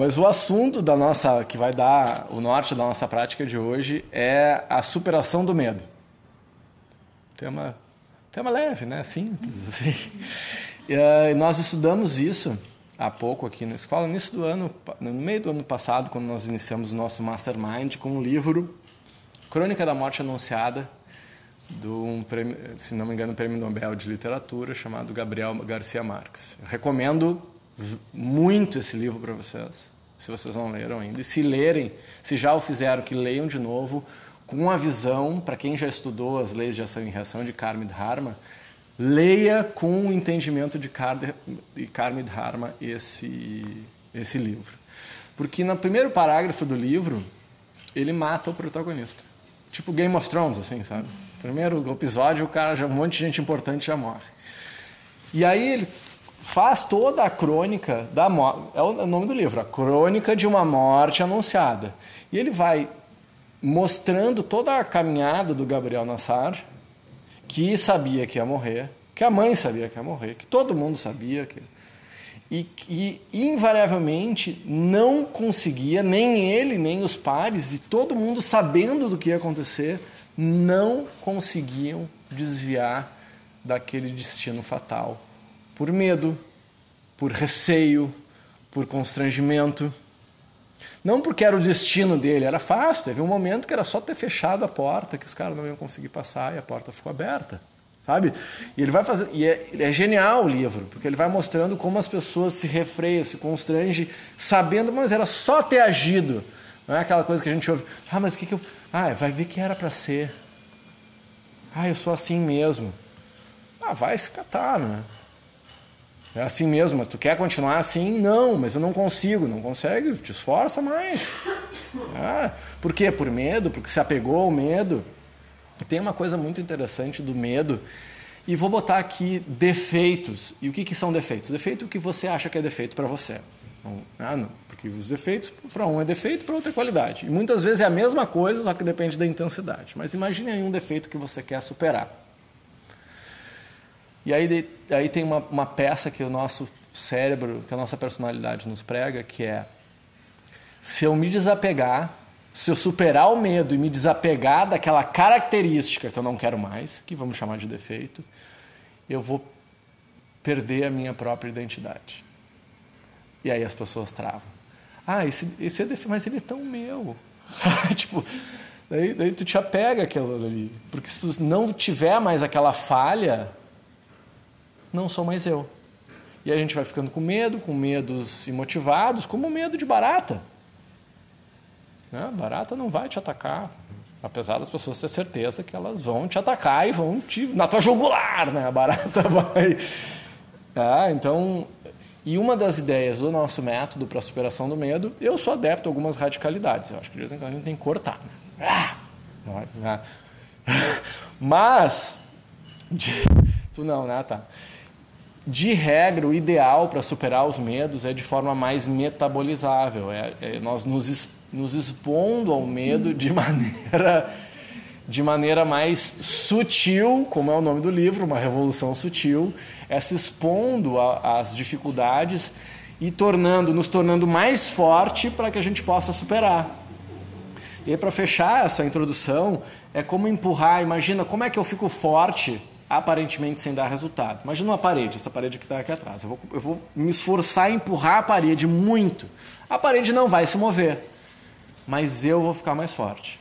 Mas o assunto da nossa, que vai dar o norte da nossa prática de hoje é a superação do medo. Tema, tema leve, né? Simples, assim. E, uh, nós estudamos isso há pouco aqui na escola, no início do ano, no meio do ano passado, quando nós iniciamos o nosso Mastermind com o livro Crônica da Morte Anunciada, de um prêmio, se não me engano, prêmio Nobel de Literatura chamado Gabriel Garcia Marques. Eu recomendo muito esse livro para vocês, se vocês não leram ainda. E se lerem, se já o fizeram, que leiam de novo, com a visão, para quem já estudou as leis de ação e reação de Karma e Dharma, leia com o entendimento de Karma e Dharma esse, esse livro. Porque no primeiro parágrafo do livro, ele mata o protagonista. Tipo Game of Thrones, assim, sabe? Primeiro episódio, o cara, já, um monte de gente importante já morre. E aí ele faz toda a crônica da morte. É o nome do livro, a crônica de uma morte anunciada. E ele vai mostrando toda a caminhada do Gabriel Nassar, que sabia que ia morrer, que a mãe sabia que ia morrer, que todo mundo sabia que e, e invariavelmente não conseguia, nem ele, nem os pares, e todo mundo sabendo do que ia acontecer, não conseguiam desviar daquele destino fatal por medo, por receio, por constrangimento. Não porque era o destino dele, era fácil. Teve um momento que era só ter fechado a porta, que os caras não iam conseguir passar e a porta ficou aberta. Sabe? E ele vai fazer. E é, é genial o livro, porque ele vai mostrando como as pessoas se refreiam, se constrangem, sabendo, mas era só ter agido. Não é aquela coisa que a gente ouve, ah, mas o que, que eu. Ah, vai ver que era para ser. Ah, eu sou assim mesmo. Ah, vai se catar, né? É assim mesmo, mas tu quer continuar assim? Não, mas eu não consigo. Não consegue? Te esforça mais. Ah, por quê? Por medo? Porque se apegou ao medo. Tem uma coisa muito interessante do medo. E vou botar aqui defeitos. E o que, que são defeitos? Defeito é o que você acha que é defeito para você. ah, não. Porque os defeitos, para um é defeito, para outro é qualidade. E muitas vezes é a mesma coisa, só que depende da intensidade. Mas imagine aí um defeito que você quer superar. E aí, aí tem uma, uma peça que o nosso cérebro, que a nossa personalidade nos prega, que é se eu me desapegar, se eu superar o medo e me desapegar daquela característica que eu não quero mais, que vamos chamar de defeito, eu vou perder a minha própria identidade. E aí as pessoas travam. Ah, esse, esse é defeito, mas ele é tão meu. tipo, daí, daí tu te apega aquilo ali. Porque se tu não tiver mais aquela falha, não sou mais eu. E a gente vai ficando com medo, com medos imotivados, como medo de barata. Né? Barata não vai te atacar, apesar das pessoas ter certeza que elas vão te atacar e vão te na tua jugular, né? A barata vai. Ah, então, e uma das ideias do nosso método para superação do medo, eu sou adepto a algumas radicalidades. Eu acho que de vez em quando a gente tem que cortar. Né? Ah! Mas, de... tu não, né, tá? De regra, o ideal para superar os medos é de forma mais metabolizável. É, é nós nos, nos expondo ao medo de maneira, de maneira mais sutil, como é o nome do livro, uma revolução sutil, é se expondo às dificuldades e tornando, nos tornando mais forte para que a gente possa superar. E para fechar essa introdução, é como empurrar. Imagina como é que eu fico forte aparentemente sem dar resultado. Imagina uma parede, essa parede que está aqui atrás. Eu vou, eu vou me esforçar a empurrar a parede muito. A parede não vai se mover, mas eu vou ficar mais forte.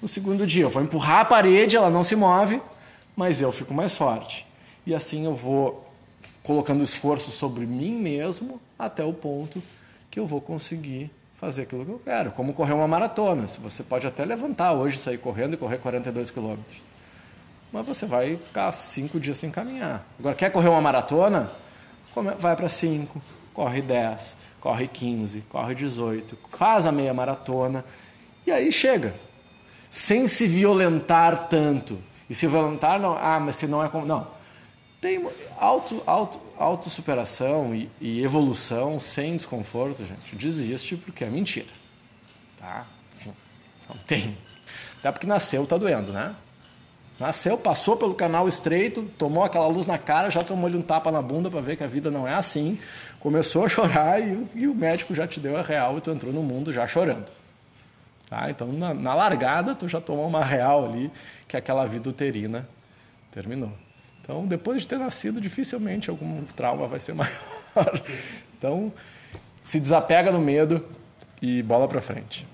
No segundo dia, eu vou empurrar a parede, ela não se move, mas eu fico mais forte. E assim eu vou colocando esforço sobre mim mesmo até o ponto que eu vou conseguir fazer aquilo que eu quero. Como correr uma maratona. Você pode até levantar hoje, sair correndo e correr 42 quilômetros mas você vai ficar cinco dias sem caminhar. Agora, quer correr uma maratona? Vai para cinco, corre 10, corre 15, corre 18, faz a meia maratona e aí chega. Sem se violentar tanto. E se violentar, não, ah, mas se não é como. Não. Tem auto, auto, autossuperação e, e evolução sem desconforto, gente. Desiste porque é mentira. Tá? Sim. Não tem. Até porque nasceu, tá doendo, né? Nasceu, passou pelo canal estreito, tomou aquela luz na cara, já tomou-lhe um tapa na bunda para ver que a vida não é assim. Começou a chorar e, e, o médico já te deu a real e tu entrou no mundo já chorando. Tá? Então, na, na largada, tu já tomou uma real ali, que aquela vida uterina terminou. Então, depois de ter nascido, dificilmente algum trauma vai ser maior. Então, se desapega do medo e bola para frente.